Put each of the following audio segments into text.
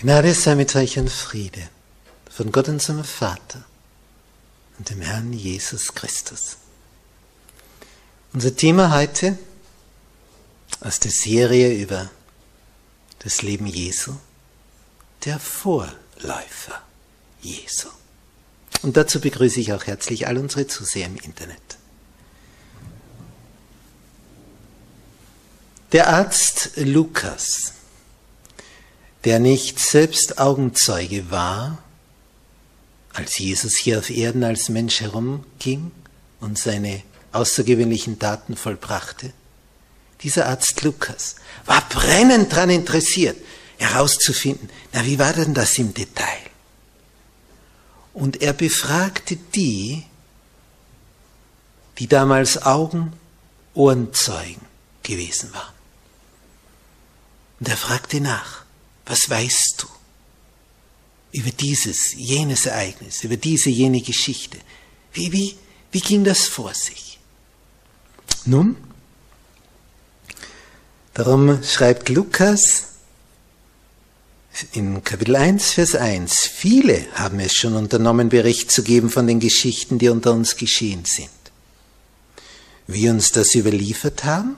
Gnade sei mit euch und Friede von Gott unserem Vater und dem Herrn Jesus Christus. Unser Thema heute aus der Serie über das Leben Jesu, der Vorläufer Jesu. Und dazu begrüße ich auch herzlich all unsere Zuseher im Internet. Der Arzt Lukas der nicht selbst Augenzeuge war, als Jesus hier auf Erden als Mensch herumging und seine außergewöhnlichen Taten vollbrachte, dieser Arzt Lukas war brennend daran interessiert, herauszufinden, na wie war denn das im Detail? Und er befragte die, die damals Augen, Ohrenzeugen gewesen waren. Und er fragte nach, was weißt du über dieses, jenes Ereignis, über diese, jene Geschichte? Wie, wie, wie ging das vor sich? Nun, darum schreibt Lukas in Kapitel 1, Vers 1, viele haben es schon unternommen, Bericht zu geben von den Geschichten, die unter uns geschehen sind. Wir uns das überliefert haben,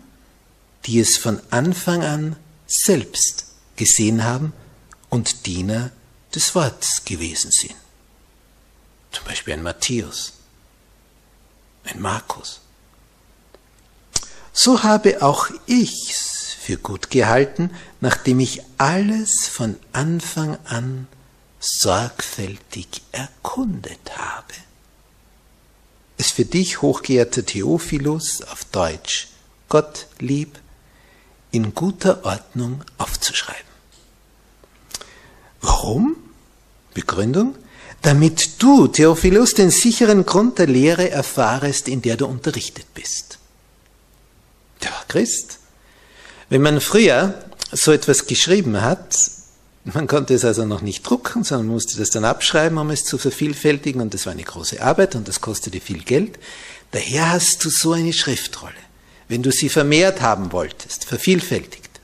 die es von Anfang an selbst gesehen haben und Diener des Wortes gewesen sind. Zum Beispiel ein Matthäus, ein Markus. So habe auch ich's für gut gehalten, nachdem ich alles von Anfang an sorgfältig erkundet habe. Es für dich, hochgeehrter Theophilus, auf Deutsch, Gott lieb, in guter Ordnung aufzuschreiben. Warum? Begründung? Damit du, Theophilus, den sicheren Grund der Lehre erfahrest, in der du unterrichtet bist. Der war Christ. Wenn man früher so etwas geschrieben hat, man konnte es also noch nicht drucken, sondern musste das dann abschreiben, um es zu vervielfältigen, und das war eine große Arbeit und das kostete viel Geld. Daher hast du so eine Schriftrolle. Wenn du sie vermehrt haben wolltest, vervielfältigt,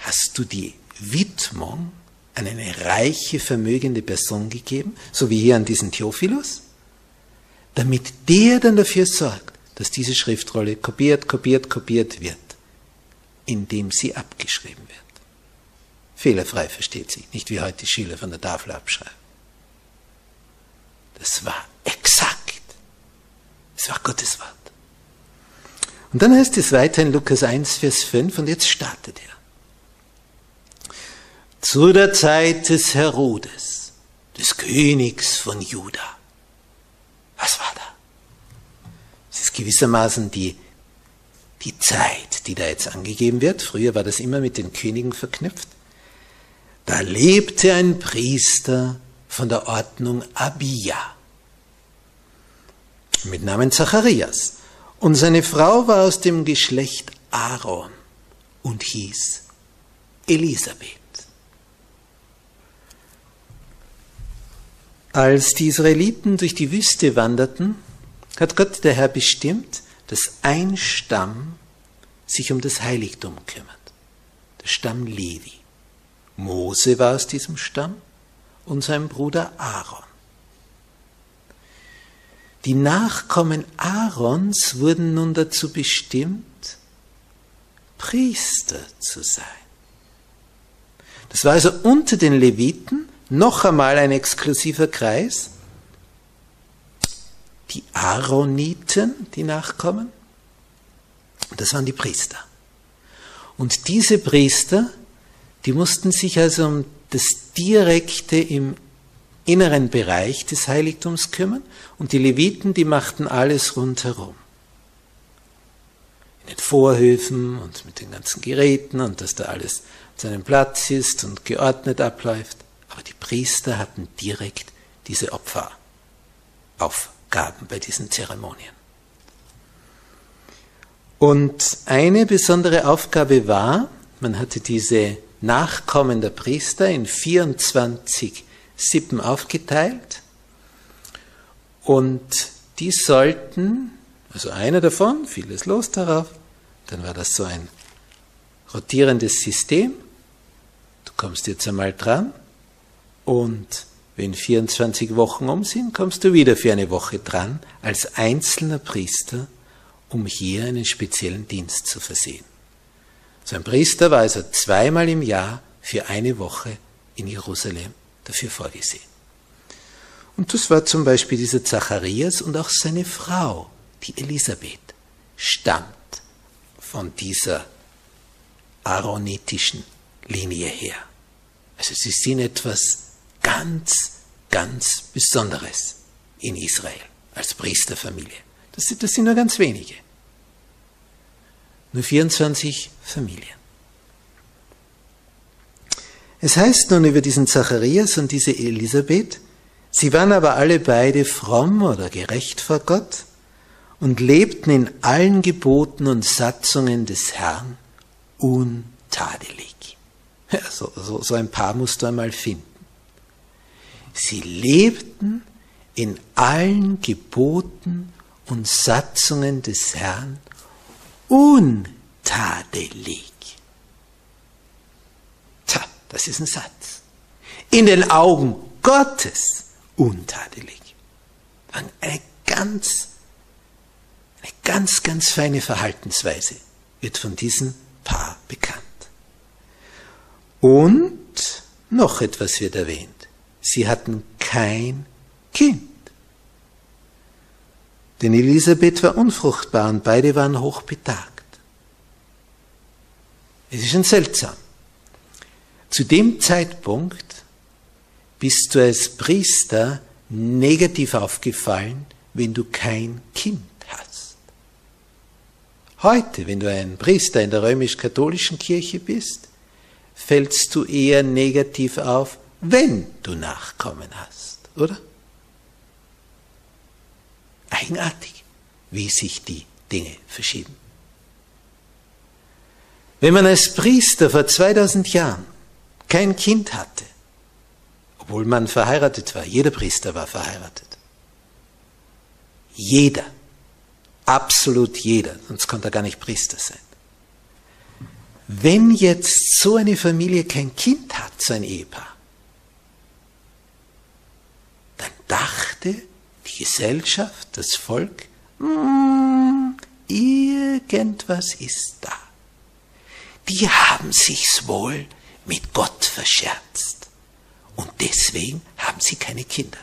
hast du die Widmung an eine reiche, vermögende Person gegeben, so wie hier an diesen Theophilus, damit der dann dafür sorgt, dass diese Schriftrolle kopiert, kopiert, kopiert wird, indem sie abgeschrieben wird. Fehlerfrei versteht sich, nicht wie heute Schüler von der Tafel abschreiben. Das war exakt. Das war Gottes Wort. Und dann heißt es weiter in Lukas 1, Vers 5, und jetzt startet er zu der Zeit des Herodes, des Königs von Juda. Was war da? Es ist gewissermaßen die, die Zeit, die da jetzt angegeben wird. Früher war das immer mit den Königen verknüpft. Da lebte ein Priester von der Ordnung Abia mit Namen Zacharias. Und seine Frau war aus dem Geschlecht Aaron und hieß Elisabeth. Als die Israeliten durch die Wüste wanderten, hat Gott der Herr bestimmt, dass ein Stamm sich um das Heiligtum kümmert. Der Stamm Levi. Mose war aus diesem Stamm und sein Bruder Aaron. Die Nachkommen Aarons wurden nun dazu bestimmt, Priester zu sein. Das war also unter den Leviten noch einmal ein exklusiver Kreis. Die Aaroniten, die Nachkommen, das waren die Priester. Und diese Priester, die mussten sich also um das Direkte im inneren Bereich des Heiligtums kümmern und die Leviten, die machten alles rundherum. In den Vorhöfen und mit den ganzen Geräten und dass da alles an seinem Platz ist und geordnet abläuft. Aber die Priester hatten direkt diese Opferaufgaben bei diesen Zeremonien. Und eine besondere Aufgabe war, man hatte diese Nachkommen der Priester in 24 Sippen aufgeteilt. Und die sollten, also einer davon, vieles los darauf, dann war das so ein rotierendes System, du kommst jetzt einmal dran und wenn 24 Wochen um sind, kommst du wieder für eine Woche dran als einzelner Priester, um hier einen speziellen Dienst zu versehen. So ein Priester war also zweimal im Jahr für eine Woche in Jerusalem dafür vorgesehen. Und das war zum Beispiel dieser Zacharias und auch seine Frau, die Elisabeth, stammt von dieser aaronitischen Linie her. Also sie sind etwas ganz, ganz Besonderes in Israel als Priesterfamilie. Das, das sind nur ganz wenige. Nur 24 Familien. Es heißt nun über diesen Zacharias und diese Elisabeth, sie waren aber alle beide fromm oder gerecht vor Gott und lebten in allen Geboten und Satzungen des Herrn untadelig. Ja, so, so, so ein Paar musst du einmal finden. Sie lebten in allen Geboten und Satzungen des Herrn untadelig. Tja, das ist ein Satz. In den Augen Gottes untadelig. Eine ganz, eine ganz, ganz feine Verhaltensweise wird von diesem Paar bekannt. Und noch etwas wird erwähnt. Sie hatten kein Kind. Denn Elisabeth war unfruchtbar und beide waren hochbetagt. Es ist schon seltsam. Zu dem Zeitpunkt bist du als Priester negativ aufgefallen, wenn du kein Kind hast. Heute, wenn du ein Priester in der römisch-katholischen Kirche bist, fällst du eher negativ auf, wenn du Nachkommen hast, oder? Eigenartig, wie sich die Dinge verschieben. Wenn man als Priester vor 2000 Jahren kein Kind hatte, obwohl man verheiratet war, jeder Priester war verheiratet. Jeder, absolut jeder, sonst konnte er gar nicht Priester sein. Wenn jetzt so eine Familie kein Kind hat, so ein Ehepaar, dann dachte die Gesellschaft, das Volk, mm, irgendwas ist da. Die haben sich's wohl mit Gott verscherzt. Und deswegen haben sie keine Kinder.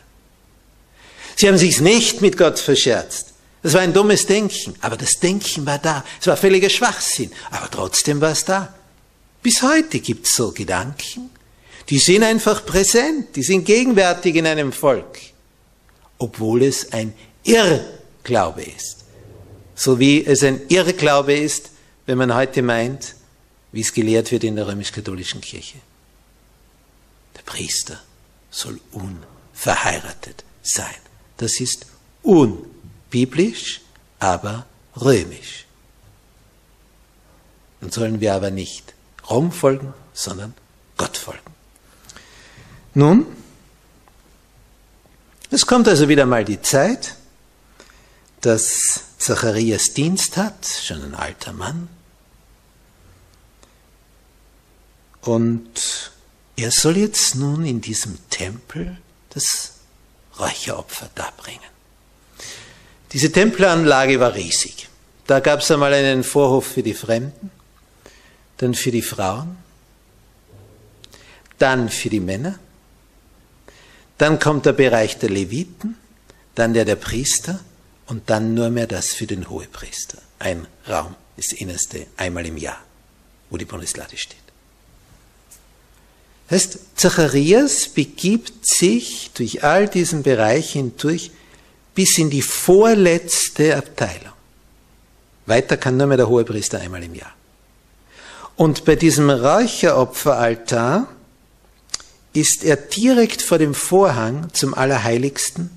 Sie haben sich's nicht mit Gott verscherzt. Das war ein dummes Denken, aber das Denken war da. Es war völliger Schwachsinn, aber trotzdem war es da. Bis heute gibt's so Gedanken, die sind einfach präsent, die sind gegenwärtig in einem Volk obwohl es ein Irrglaube ist. So wie es ein Irrglaube ist, wenn man heute meint, wie es gelehrt wird in der römisch-katholischen Kirche. Der Priester soll unverheiratet sein. Das ist unbiblisch, aber römisch. Dann sollen wir aber nicht Rom folgen, sondern Gott folgen. Nun, Es kommt also wieder mal die Zeit, dass Zacharias Dienst hat, schon ein alter Mann. Und er soll jetzt nun in diesem Tempel das Räucheropfer darbringen. Diese Tempelanlage war riesig. Da gab es einmal einen Vorhof für die Fremden, dann für die Frauen, dann für die Männer, dann kommt der Bereich der Leviten, dann der der Priester und dann nur mehr das für den Hohepriester. Ein Raum, das Innerste, einmal im Jahr, wo die Bundeslade steht. Das heißt, Zacharias begibt sich durch all diesen Bereich hindurch bis in die vorletzte Abteilung. Weiter kann nur mehr der Hohepriester einmal im Jahr. Und bei diesem Räucheropferaltar ist er direkt vor dem Vorhang zum Allerheiligsten,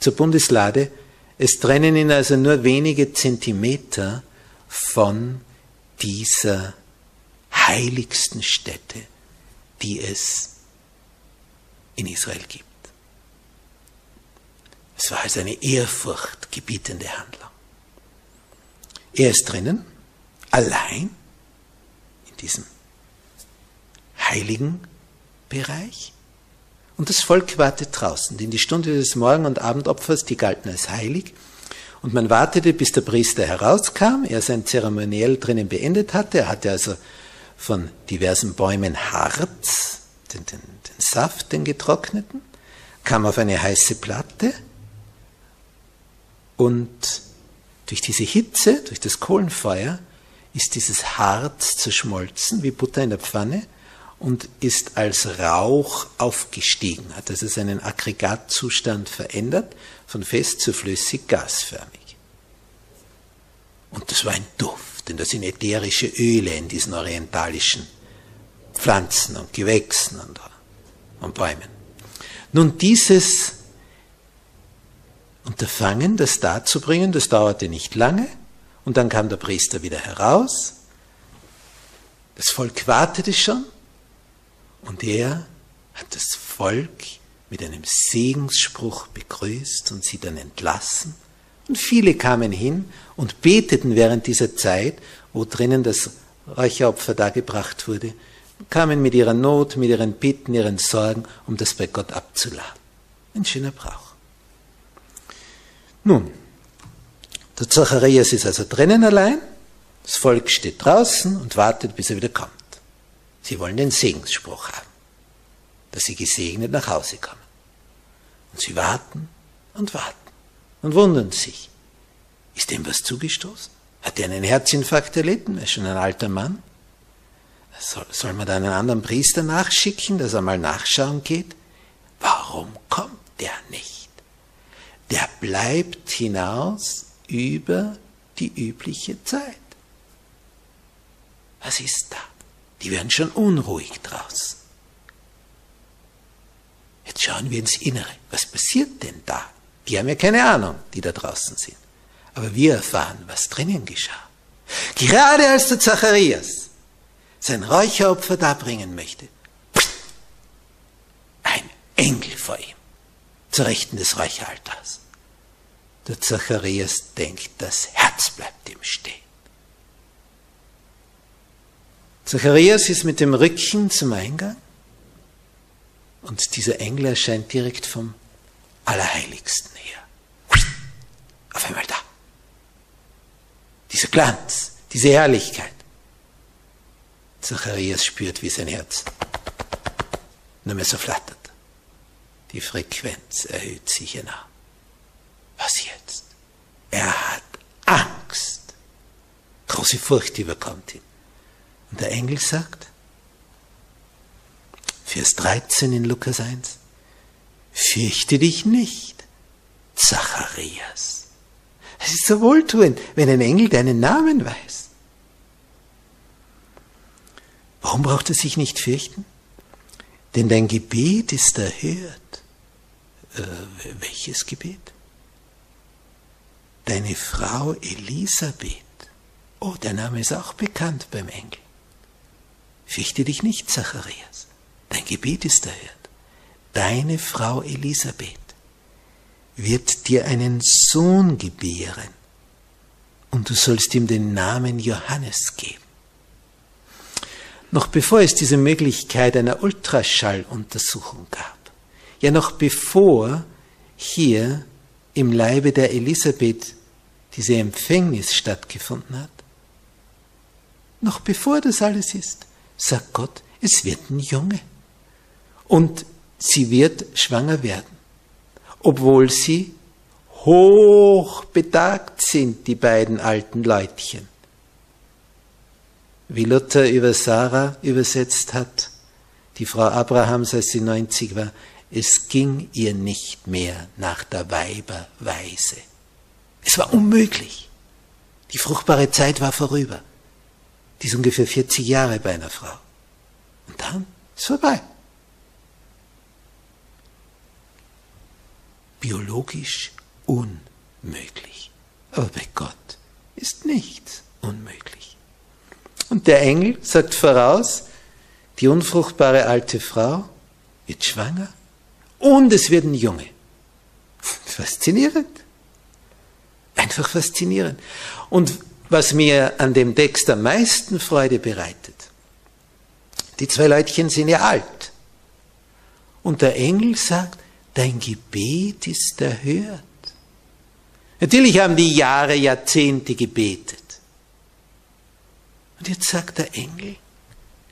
zur Bundeslade. Es trennen ihn also nur wenige Zentimeter von dieser heiligsten Stätte, die es in Israel gibt. Es war also eine ehrfurchtgebietende Handlung. Er ist drinnen, allein, in diesem heiligen Bereich. Und das Volk wartet draußen, denn die Stunde des Morgen- und Abendopfers, die galten als heilig. Und man wartete, bis der Priester herauskam, er sein Zeremoniell drinnen beendet hatte. Er hatte also von diversen Bäumen Harz, den, den, den Saft, den getrockneten, kam auf eine heiße Platte und durch diese Hitze, durch das Kohlenfeuer, ist dieses Harz zerschmolzen wie Butter in der Pfanne und ist als Rauch aufgestiegen, hat also seinen Aggregatzustand verändert, von fest zu flüssig gasförmig. Und das war ein Duft, denn das sind ätherische Öle in diesen orientalischen Pflanzen und Gewächsen und, und Bäumen. Nun, dieses Unterfangen, das darzubringen, das dauerte nicht lange, und dann kam der Priester wieder heraus. Das Volk wartete schon, und er hat das Volk mit einem Segensspruch begrüßt und sie dann entlassen. Und viele kamen hin und beteten während dieser Zeit, wo drinnen das Räucheropfer dargebracht wurde, kamen mit ihrer Not, mit ihren Bitten, ihren Sorgen, um das bei Gott abzuladen. Ein schöner Brauch. Nun, der Zacharias ist also drinnen allein, das Volk steht draußen und wartet, bis er wieder kommt. Sie wollen den Segensspruch haben, dass sie gesegnet nach Hause kommen. Und sie warten und warten und wundern sich. Ist dem was zugestoßen? Hat er einen Herzinfarkt erlitten? Er ist schon ein alter Mann. Soll, soll man da einen anderen Priester nachschicken, dass er mal nachschauen geht? Warum kommt der nicht? Der bleibt hinaus über die übliche Zeit. Was ist da? Die werden schon unruhig draußen. Jetzt schauen wir ins Innere. Was passiert denn da? Die haben ja keine Ahnung, die da draußen sind. Aber wir erfahren, was drinnen geschah. Gerade als der Zacharias sein Räucheropfer darbringen möchte, ein Engel vor ihm, zur Rechten des Räucheraltars. Der Zacharias denkt, das Herz bleibt ihm stehen. Zacharias ist mit dem Rücken zum Eingang und dieser Engel erscheint direkt vom Allerheiligsten her. Auf einmal da. Dieser Glanz, diese Herrlichkeit. Zacharias spürt, wie sein Herz nur mehr so flattert. Die Frequenz erhöht sich enorm. Was jetzt? Er hat Angst. Große Furcht überkommt ihn. Und der Engel sagt, Vers 13 in Lukas 1, fürchte dich nicht, Zacharias. Es ist so wohltuend, wenn ein Engel deinen Namen weiß. Warum braucht er sich nicht fürchten? Denn dein Gebet ist erhört. Äh, welches Gebet? Deine Frau Elisabeth. Oh, der Name ist auch bekannt beim Engel. Fürchte dich nicht, Zacharias. Dein Gebet ist erhört. Deine Frau Elisabeth wird dir einen Sohn gebären und du sollst ihm den Namen Johannes geben. Noch bevor es diese Möglichkeit einer Ultraschalluntersuchung gab, ja noch bevor hier im Leibe der Elisabeth diese Empfängnis stattgefunden hat, noch bevor das alles ist, sagt Gott, es wird ein Junge. Und sie wird schwanger werden, obwohl sie hoch betagt sind, die beiden alten Leutchen. Wie Luther über Sarah übersetzt hat, die Frau Abrahams, als sie 90 war, es ging ihr nicht mehr nach der Weiberweise. Es war unmöglich. Die fruchtbare Zeit war vorüber. Die ist ungefähr 40 Jahre bei einer Frau. Und dann ist vorbei. Biologisch unmöglich. Aber bei Gott ist nichts unmöglich. Und der Engel sagt voraus, die unfruchtbare alte Frau wird schwanger und es wird ein Junge. Faszinierend. Einfach faszinierend. Und was mir an dem Text am meisten Freude bereitet, die zwei Leutchen sind ja alt. Und der Engel sagt, dein Gebet ist erhört. Natürlich haben die Jahre, Jahrzehnte gebetet. Und jetzt sagt der Engel,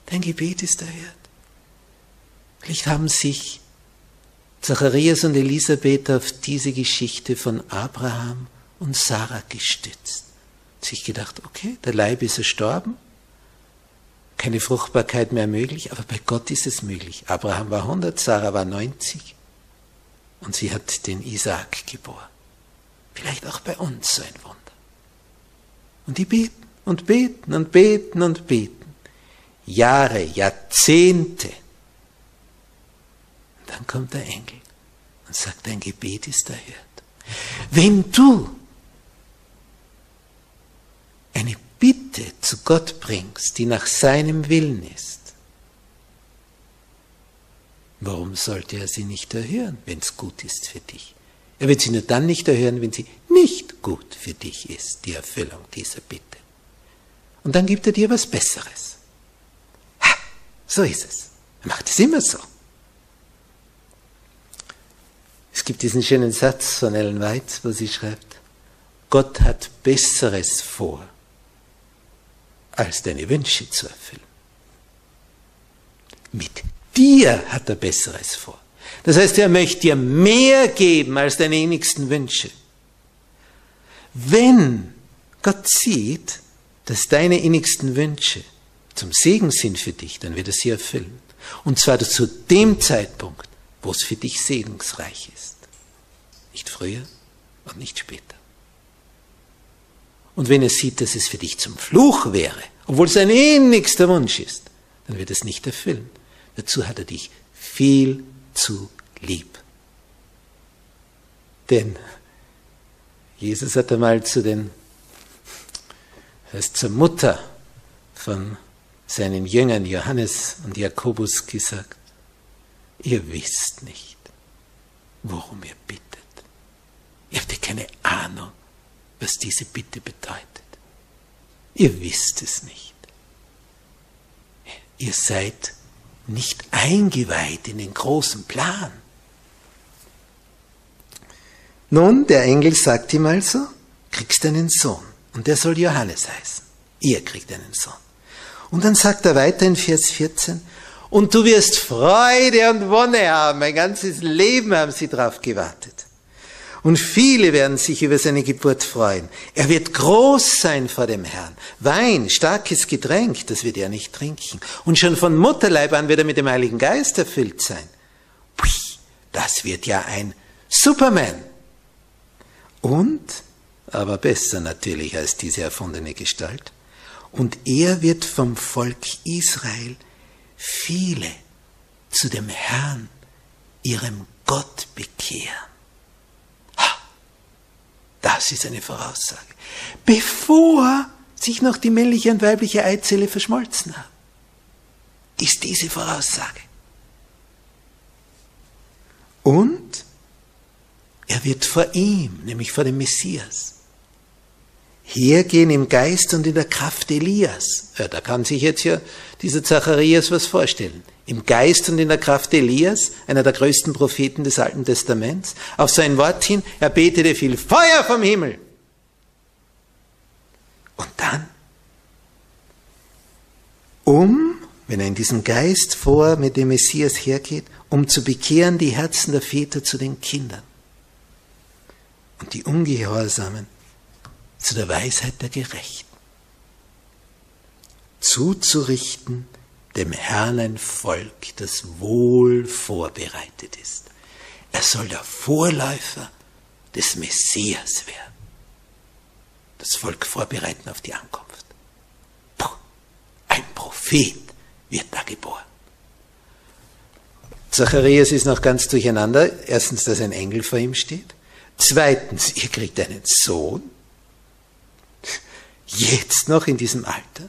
dein Gebet ist erhört. Vielleicht haben sich Zacharias und Elisabeth auf diese Geschichte von Abraham und Sarah gestützt. Sich gedacht, okay, der Leib ist erstorben, keine Fruchtbarkeit mehr möglich, aber bei Gott ist es möglich. Abraham war 100, Sarah war 90 und sie hat den Isaak geboren. Vielleicht auch bei uns so ein Wunder. Und die beten und beten und beten und beten. Jahre, Jahrzehnte. Und dann kommt der Engel und sagt, dein Gebet ist erhört. Wenn du eine Bitte zu Gott bringst, die nach seinem Willen ist, warum sollte er sie nicht erhören, wenn es gut ist für dich? Er wird sie nur dann nicht erhören, wenn sie nicht gut für dich ist, die Erfüllung dieser Bitte. Und dann gibt er dir was Besseres. Ha, so ist es. Er macht es immer so. Es gibt diesen schönen Satz von Ellen White, wo sie schreibt, Gott hat Besseres vor, als deine Wünsche zu erfüllen. Mit dir hat er Besseres vor. Das heißt, er möchte dir mehr geben als deine innigsten Wünsche. Wenn Gott sieht, dass deine innigsten Wünsche zum Segen sind für dich, dann wird er sie erfüllen. Und zwar zu dem Zeitpunkt, wo es für dich segensreich ist. Nicht früher und nicht später. Und wenn er sieht, dass es für dich zum Fluch wäre, obwohl es ein innigster Wunsch ist, dann wird es nicht erfüllen. Dazu hat er dich viel zu lieb. Denn Jesus hat einmal zu den, heißt zur Mutter von seinen Jüngern Johannes und Jakobus gesagt, ihr wisst nicht, worum ihr bittet. Ihr habt ja keine Ahnung, was diese Bitte bedeutet. Ihr wisst es nicht. Ihr seid nicht eingeweiht in den großen Plan. Nun, der Engel sagt ihm also, kriegst einen Sohn und der soll Johannes heißen. Ihr kriegt einen Sohn. Und dann sagt er weiter in Vers 14, und du wirst Freude und Wonne haben, mein ganzes Leben haben sie drauf gewartet. Und viele werden sich über seine Geburt freuen. Er wird groß sein vor dem Herrn. Wein, starkes Getränk, das wird er nicht trinken. Und schon von Mutterleib an wird er mit dem Heiligen Geist erfüllt sein. Das wird ja ein Superman. Und, aber besser natürlich als diese erfundene Gestalt, und er wird vom Volk Israel viele zu dem Herrn, ihrem Gott bekehren. Das ist eine Voraussage. Bevor sich noch die männliche und weibliche Eizelle verschmolzen haben, ist diese Voraussage. Und Er wird vor ihm, nämlich vor dem Messias, hergehen im Geist und in der Kraft Elias. Ja, da kann sich jetzt ja dieser Zacharias was vorstellen. Im Geist und in der Kraft Elias, einer der größten Propheten des Alten Testaments, auf sein Wort hin, er betete viel Feuer vom Himmel. Und dann, um, wenn er in diesem Geist vor mit dem Messias hergeht, um zu bekehren die Herzen der Väter zu den Kindern und die Ungehorsamen zu der Weisheit der Gerechten. Zuzurichten dem Herrn ein Volk, das wohl vorbereitet ist. Er soll der Vorläufer des Messias werden. Das Volk vorbereiten auf die Ankunft. Puh, ein Prophet wird da geboren. Zacharias ist noch ganz durcheinander. Erstens, dass ein Engel vor ihm steht. Zweitens, ihr kriegt einen Sohn. Jetzt noch in diesem Alter.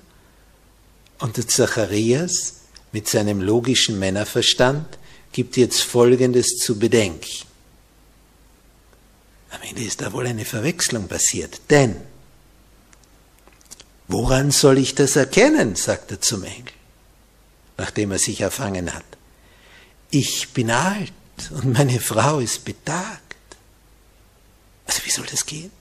Und der Zacharias mit seinem logischen Männerverstand gibt jetzt Folgendes zu bedenken. Am Ende ist da wohl eine Verwechslung passiert, denn woran soll ich das erkennen, sagt er zum Engel, nachdem er sich erfangen hat. Ich bin alt und meine Frau ist betagt. Also wie soll das gehen?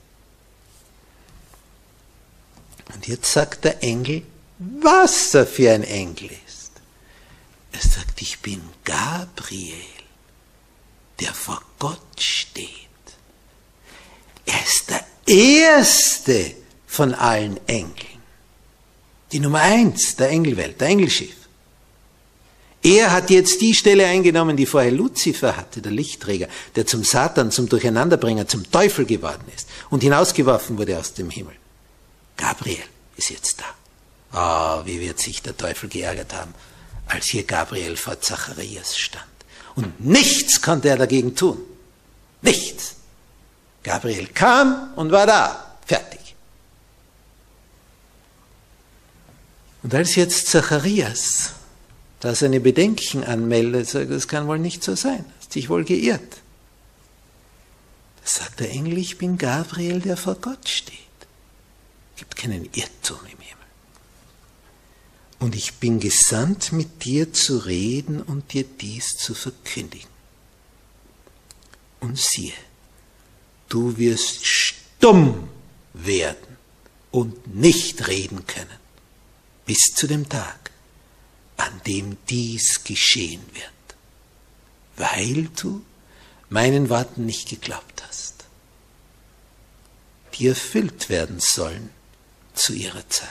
Und jetzt sagt der Engel, was er für ein Engel ist. Er sagt, ich bin Gabriel, der vor Gott steht. Er ist der erste von allen Engeln. Die Nummer eins der Engelwelt, der Engelschiff. Er hat jetzt die Stelle eingenommen, die vorher Luzifer hatte, der Lichtträger, der zum Satan, zum Durcheinanderbringer, zum Teufel geworden ist und hinausgeworfen wurde aus dem Himmel. Gabriel ist jetzt da. Oh, wie wird sich der Teufel geärgert haben, als hier Gabriel vor Zacharias stand. Und nichts konnte er dagegen tun. Nichts. Gabriel kam und war da. Fertig. Und als jetzt Zacharias da seine Bedenken anmeldet, sagt, das kann wohl nicht so sein, hast dich wohl geirrt. Da sagt der Engel, ich bin Gabriel, der vor Gott steht. Gibt keinen Irrtum im Himmel. Und ich bin gesandt, mit dir zu reden und dir dies zu verkündigen. Und siehe, du wirst stumm werden und nicht reden können, bis zu dem Tag, an dem dies geschehen wird, weil du meinen Worten nicht geglaubt hast, die erfüllt werden sollen zu ihrer Zeit.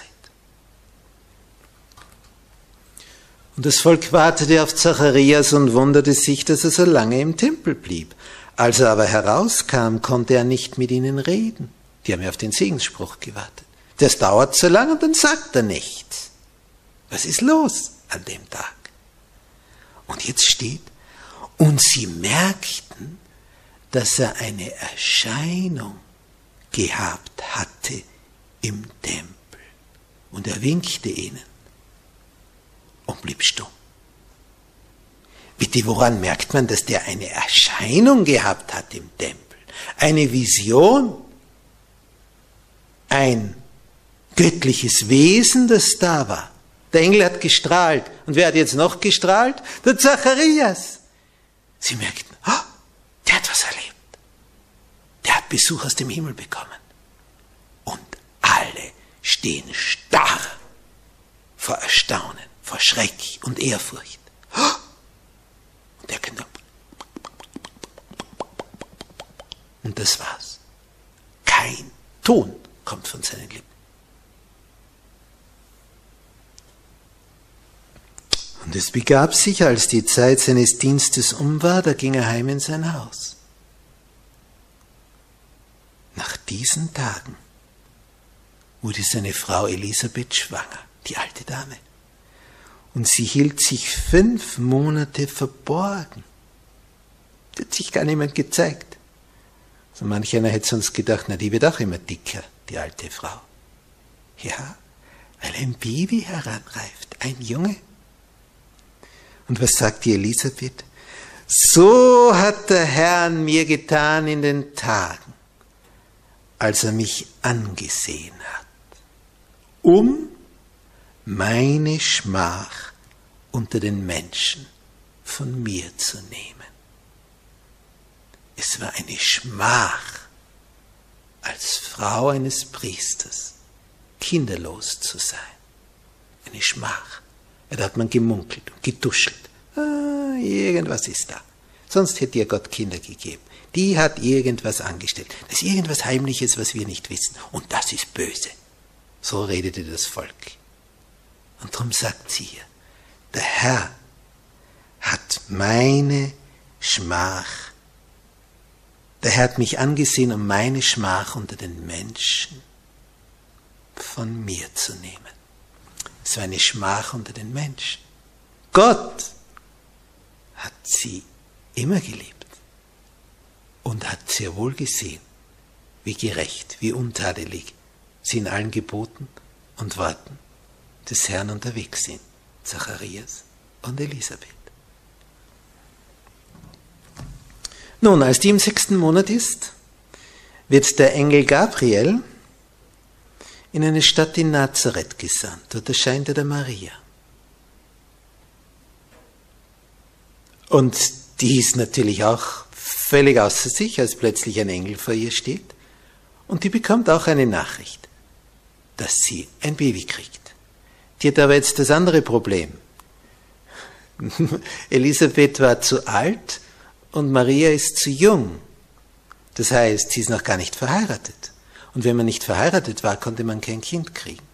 Und das Volk wartete auf Zacharias und wunderte sich, dass er so lange im Tempel blieb. Als er aber herauskam, konnte er nicht mit ihnen reden. Die haben ja auf den Segensspruch gewartet. Das dauert so lange und dann sagt er nichts. Was ist los? an dem Tag. Und jetzt steht, und sie merkten, dass er eine Erscheinung gehabt hatte im Tempel. Und er winkte ihnen und blieb stumm. Bitte, woran merkt man, dass der eine Erscheinung gehabt hat im Tempel? Eine Vision? Ein göttliches Wesen, das da war? Der Engel hat gestrahlt. Und wer hat jetzt noch gestrahlt? Der Zacharias. Sie merkten, oh, der hat was erlebt. Der hat Besuch aus dem Himmel bekommen. Stehen starr vor Erstaunen, vor Schreck und Ehrfurcht. Und der Kinder. Und das war's. Kein Ton kommt von seinen Lippen. Und es begab sich, als die Zeit seines Dienstes um war, da ging er heim in sein Haus. Nach diesen Tagen wurde seine Frau Elisabeth schwanger, die alte Dame. Und sie hielt sich fünf Monate verborgen. Die hat sich gar niemand gezeigt. So manch einer hätte sonst gedacht, na, die wird auch immer dicker, die alte Frau. Ja, weil ein Baby heranreift, ein Junge. Und was sagt die Elisabeth? So hat der Herr an mir getan in den Tagen, als er mich angesehen hat, um meine Schmach unter den Menschen von mir zu nehmen. Es war eine Schmach, als Frau eines Priesters kinderlos zu sein. Eine Schmach. Da hat man gemunkelt und getuschelt. Ah, irgendwas ist da. Sonst hätte ihr Gott Kinder gegeben. Die hat irgendwas angestellt. Das ist irgendwas Heimliches, was wir nicht wissen. Und das ist böse. So redete das Volk. Und darum sagt sie hier, der Herr hat meine Schmach, der Herr hat mich angesehen, um meine Schmach unter den Menschen von mir zu nehmen. Es war eine Schmach unter den Menschen. Gott hat sie immer geliebt und hat sehr wohl gesehen, wie gerecht, wie untadelig sie in allen Geboten und Worten des Herrn unterwegs sind, Zacharias und Elisabeth. Nun, als die im sechsten Monat ist, wird der Engel Gabriel in eine Stadt in Nazareth gesandt. Dort erscheint er der Maria. Und die ist natürlich auch völlig außer sich, als plötzlich ein Engel vor ihr steht. Und die bekommt auch eine Nachricht, dass sie ein Baby kriegt. Die hat aber jetzt das andere Problem. Elisabeth war zu alt und Maria ist zu jung. Das heißt, sie ist noch gar nicht verheiratet. Und wenn man nicht verheiratet war, konnte man kein Kind kriegen.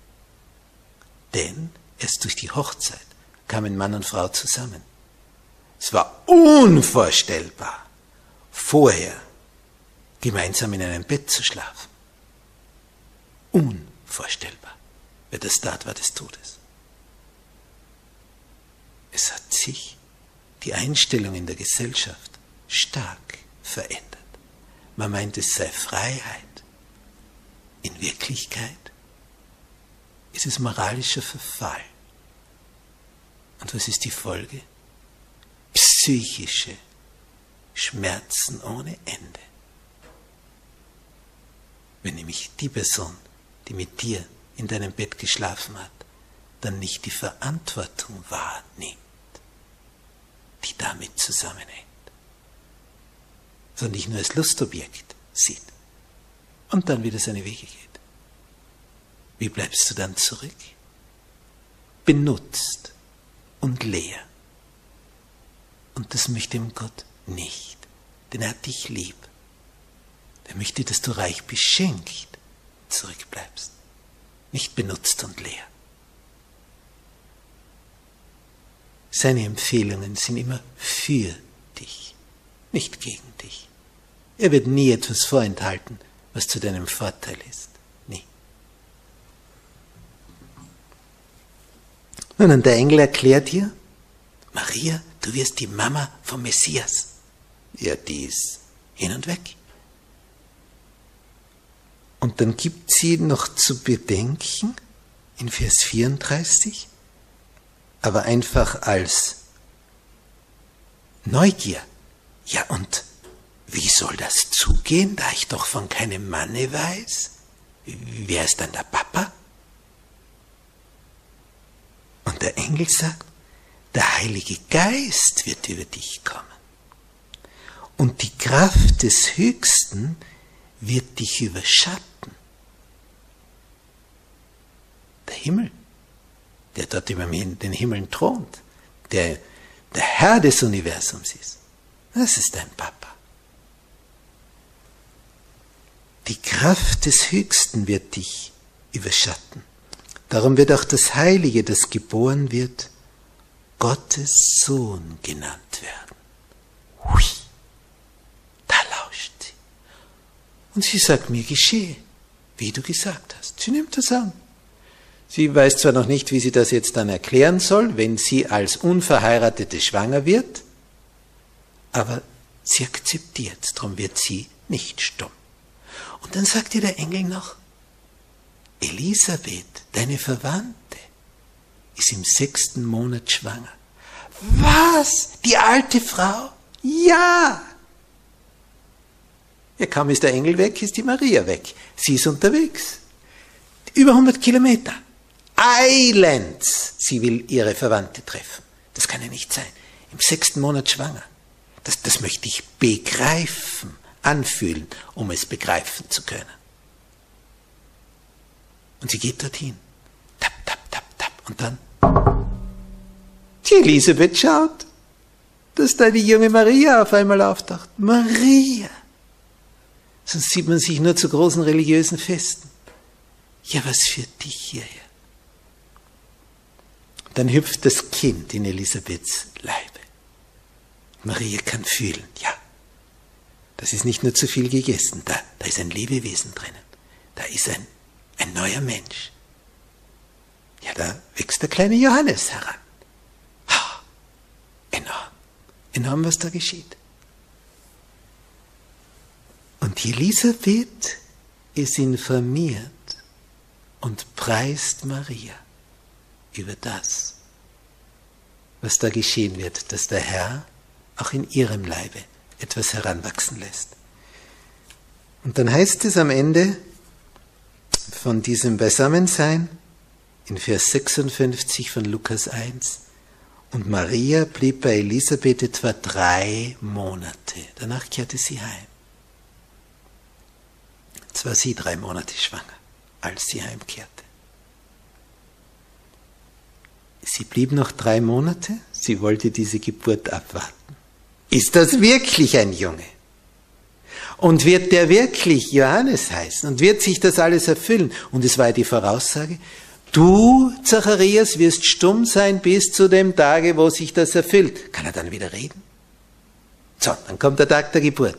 Denn erst durch die Hochzeit kamen Mann und Frau zusammen. Es war unvorstellbar, vorher gemeinsam in einem Bett zu schlafen. Unvorstellbar. Wer das tat, war des Todes. Es hat sich die Einstellung in der Gesellschaft stark verändert. Man meint, es sei Freiheit. In Wirklichkeit ist es moralischer Verfall. Und was ist die Folge? Psychische Schmerzen ohne Ende. Wenn nämlich die Person, die mit dir in deinem Bett geschlafen hat, dann nicht die Verantwortung wahrnimmt, die damit zusammenhängt sondern dich nur als Lustobjekt sieht und dann wieder seine Wege geht. Wie bleibst du dann zurück? Benutzt und leer. Und das möchte ihm Gott nicht, denn er hat dich lieb. Er möchte, dass du reich beschenkt zurückbleibst, nicht benutzt und leer. Seine Empfehlungen sind immer für dich, nicht gegen dich. Er wird nie etwas vorenthalten, was zu deinem Vorteil ist. Nie. Nun, und der Engel erklärt dir, Maria, du wirst die Mama vom Messias. Ja, die ist hin und weg. Und dann gibt sie noch zu bedenken, in Vers 34, aber einfach als Neugier. Ja, und wie soll das zugehen, da ich doch von keinem Manne weiß? Wer ist dann der Papa? Und der Engel sagt, der Heilige Geist wird über dich kommen. Und die Kraft des Höchsten wird dich überschatten. Der Himmel, der dort über den Himmel thront, der der Herr des Universums ist, das ist dein Papa. Die Kraft des Höchsten wird dich überschatten. Darum wird auch das Heilige, das geboren wird, Gottes Sohn genannt werden. Hui, da lauscht sie. Und sie sagt mir, geschehe, wie du gesagt hast. Sie nimmt das an. Sie weiß zwar noch nicht, wie sie das jetzt dann erklären soll, wenn sie als Unverheiratete schwanger wird, aber sie akzeptiert, darum wird sie nicht stumm. Und dann sagt ihr der Engel noch, Elisabeth, deine Verwandte, ist im sechsten Monat schwanger. Was? Die alte Frau? Ja! Ja, kaum ist der Engel weg, ist die Maria weg. Sie ist unterwegs. Über 100 Kilometer. Eilend. Sie will ihre Verwandte treffen. Das kann ja nicht sein. Im sechsten Monat schwanger. Das, das möchte ich begreifen, anfühlen, um es begreifen zu können. Und sie geht dorthin. Tap, tap, tap, tap. Und dann. Die Elisabeth schaut, dass da die junge Maria auf einmal auftaucht. Maria! Sonst sieht man sich nur zu großen religiösen Festen. Ja, was führt dich hierher? Dann hüpft das Kind in Elisabeths Leibe. Maria kann fühlen, ja, das ist nicht nur zu viel gegessen, da, da ist ein Lebewesen drinnen, da ist ein, ein neuer Mensch. Ja, da wächst der kleine Johannes heran. Ha, enorm, enorm, was da geschieht. Und Elisabeth ist informiert und preist Maria über das, was da geschehen wird, dass der Herr auch in ihrem Leibe etwas heranwachsen lässt. Und dann heißt es am Ende von diesem Beisammensein in Vers 56 von Lukas 1, und Maria blieb bei Elisabeth etwa drei Monate. Danach kehrte sie heim. Jetzt war sie drei Monate schwanger, als sie heimkehrte. Sie blieb noch drei Monate, sie wollte diese Geburt abwarten. Ist das wirklich ein Junge? Und wird der wirklich Johannes heißen? Und wird sich das alles erfüllen? Und es war die Voraussage, du, Zacharias, wirst stumm sein bis zu dem Tage, wo sich das erfüllt. Kann er dann wieder reden? So, dann kommt der Tag der Geburt.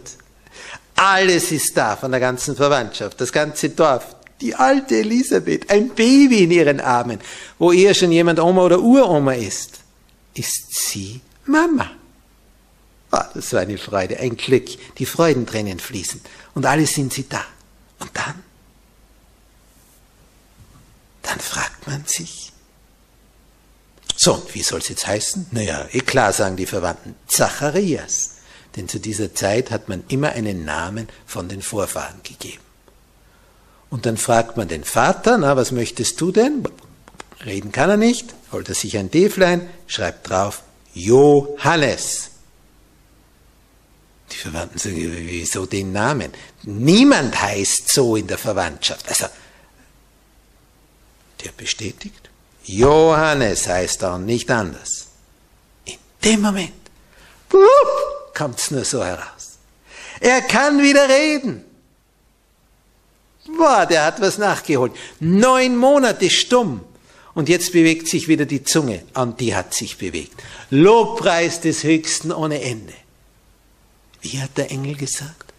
Alles ist da von der ganzen Verwandtschaft, das ganze Dorf, die alte Elisabeth, ein Baby in ihren Armen, wo eher schon jemand Oma oder Uroma ist. Ist sie Mama? Ah, das war eine Freude, ein Glück, die Freudentränen fließen. Und alle sind sie da. Und dann? Dann fragt man sich, so, wie soll es jetzt heißen? Naja, eh klar, sagen die Verwandten, Zacharias. Denn zu dieser Zeit hat man immer einen Namen von den Vorfahren gegeben. Und dann fragt man den Vater, na, was möchtest du denn? Reden kann er nicht, holt er sich ein Täflein, schreibt drauf, Johannes. Die Verwandten sagen, wieso den Namen? Niemand heißt so in der Verwandtschaft. Also, der bestätigt, Johannes heißt er und nicht anders. In dem Moment, kommt es nur so heraus. Er kann wieder reden. Boah, der hat was nachgeholt. Neun Monate stumm. Und jetzt bewegt sich wieder die Zunge. Und die hat sich bewegt. Lobpreis des Höchsten ohne Ende. Wie hat der Engel gesagt?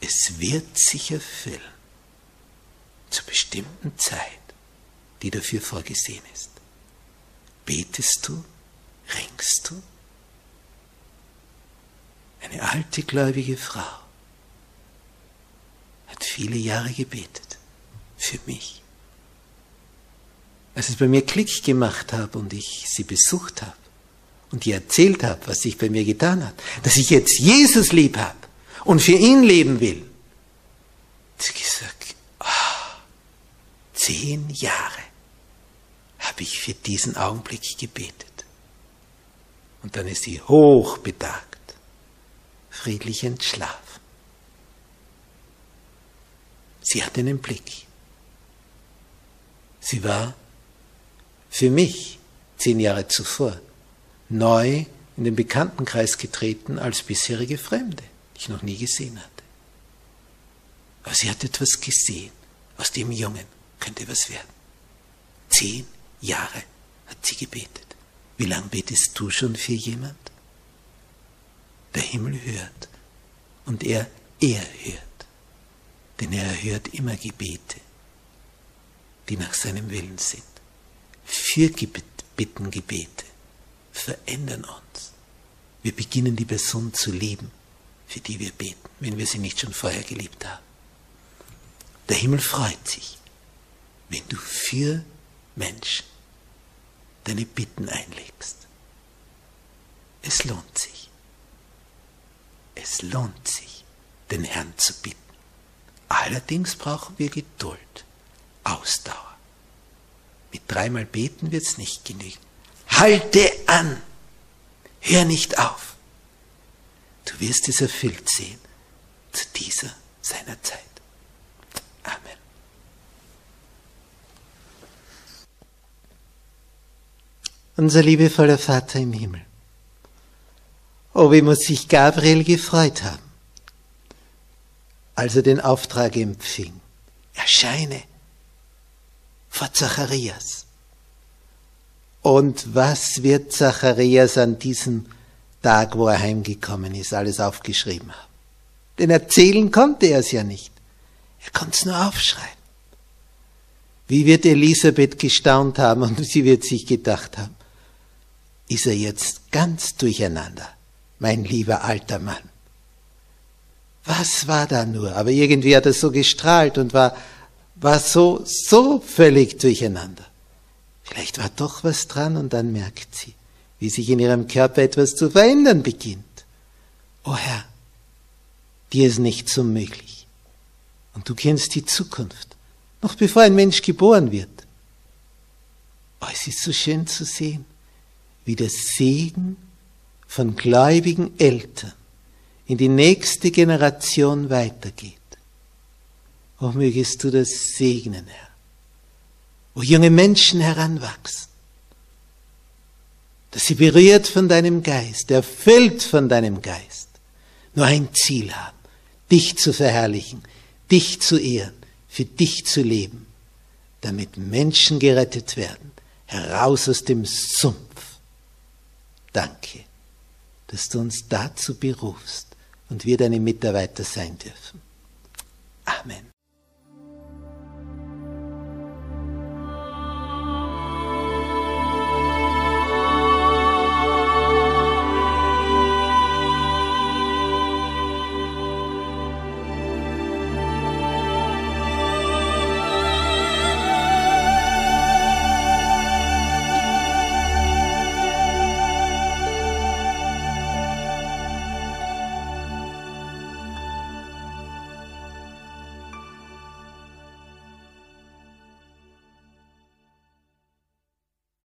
Es wird sich erfüllen. Zur bestimmten Zeit, die dafür vorgesehen ist. Betest du? Ringst du? Eine alte gläubige Frau hat viele Jahre gebetet für mich. Als es bei mir Klick gemacht hat und ich sie besucht habe und ihr erzählt habe, was sich bei mir getan hat, dass ich jetzt Jesus lieb habe und für ihn leben will, hat sie gesagt, oh, zehn Jahre habe ich für diesen Augenblick gebetet. Und dann ist sie hochbetagt friedlich entschlafen. Sie hatte einen Blick. Sie war für mich zehn Jahre zuvor neu in den Bekanntenkreis getreten als bisherige Fremde, die ich noch nie gesehen hatte. Aber sie hat etwas gesehen. Aus dem Jungen könnte was werden. Zehn Jahre hat sie gebetet. Wie lange betest du schon für jemand? Der Himmel hört und er erhört, denn er erhört immer Gebete, die nach seinem Willen sind. Fürbitten Gebete verändern uns. Wir beginnen die Person zu lieben, für die wir beten, wenn wir sie nicht schon vorher geliebt haben. Der Himmel freut sich, wenn du für Menschen deine Bitten einlegst. Es lohnt sich. Es lohnt sich, den Herrn zu bitten. Allerdings brauchen wir Geduld, Ausdauer. Mit dreimal beten wird es nicht genügen. Halte an! Hör nicht auf! Du wirst es erfüllt sehen zu dieser seiner Zeit. Amen. Unser liebevoller Vater im Himmel. Oh, wie muss sich Gabriel gefreut haben, als er den Auftrag empfing. Erscheine vor Zacharias. Und was wird Zacharias an diesem Tag, wo er heimgekommen ist, alles aufgeschrieben haben? Denn erzählen konnte er es ja nicht. Er konnte es nur aufschreiben. Wie wird Elisabeth gestaunt haben und sie wird sich gedacht haben, ist er jetzt ganz durcheinander, mein lieber alter Mann. Was war da nur? Aber irgendwie hat er so gestrahlt und war, war so, so völlig durcheinander. Vielleicht war doch was dran und dann merkt sie, wie sich in ihrem Körper etwas zu verändern beginnt. O oh Herr, dir ist nichts unmöglich. Und du kennst die Zukunft, noch bevor ein Mensch geboren wird. Oh, es ist so schön zu sehen, wie der Segen von gläubigen Eltern in die nächste Generation weitergeht. Oh, mögest du das segnen, Herr. Wo junge Menschen heranwachsen, dass sie berührt von deinem Geist, erfüllt von deinem Geist, nur ein Ziel haben, dich zu verherrlichen, dich zu ehren, für dich zu leben, damit Menschen gerettet werden, heraus aus dem Sumpf. Danke, dass du uns dazu berufst und wir deine Mitarbeiter sein dürfen. Amen.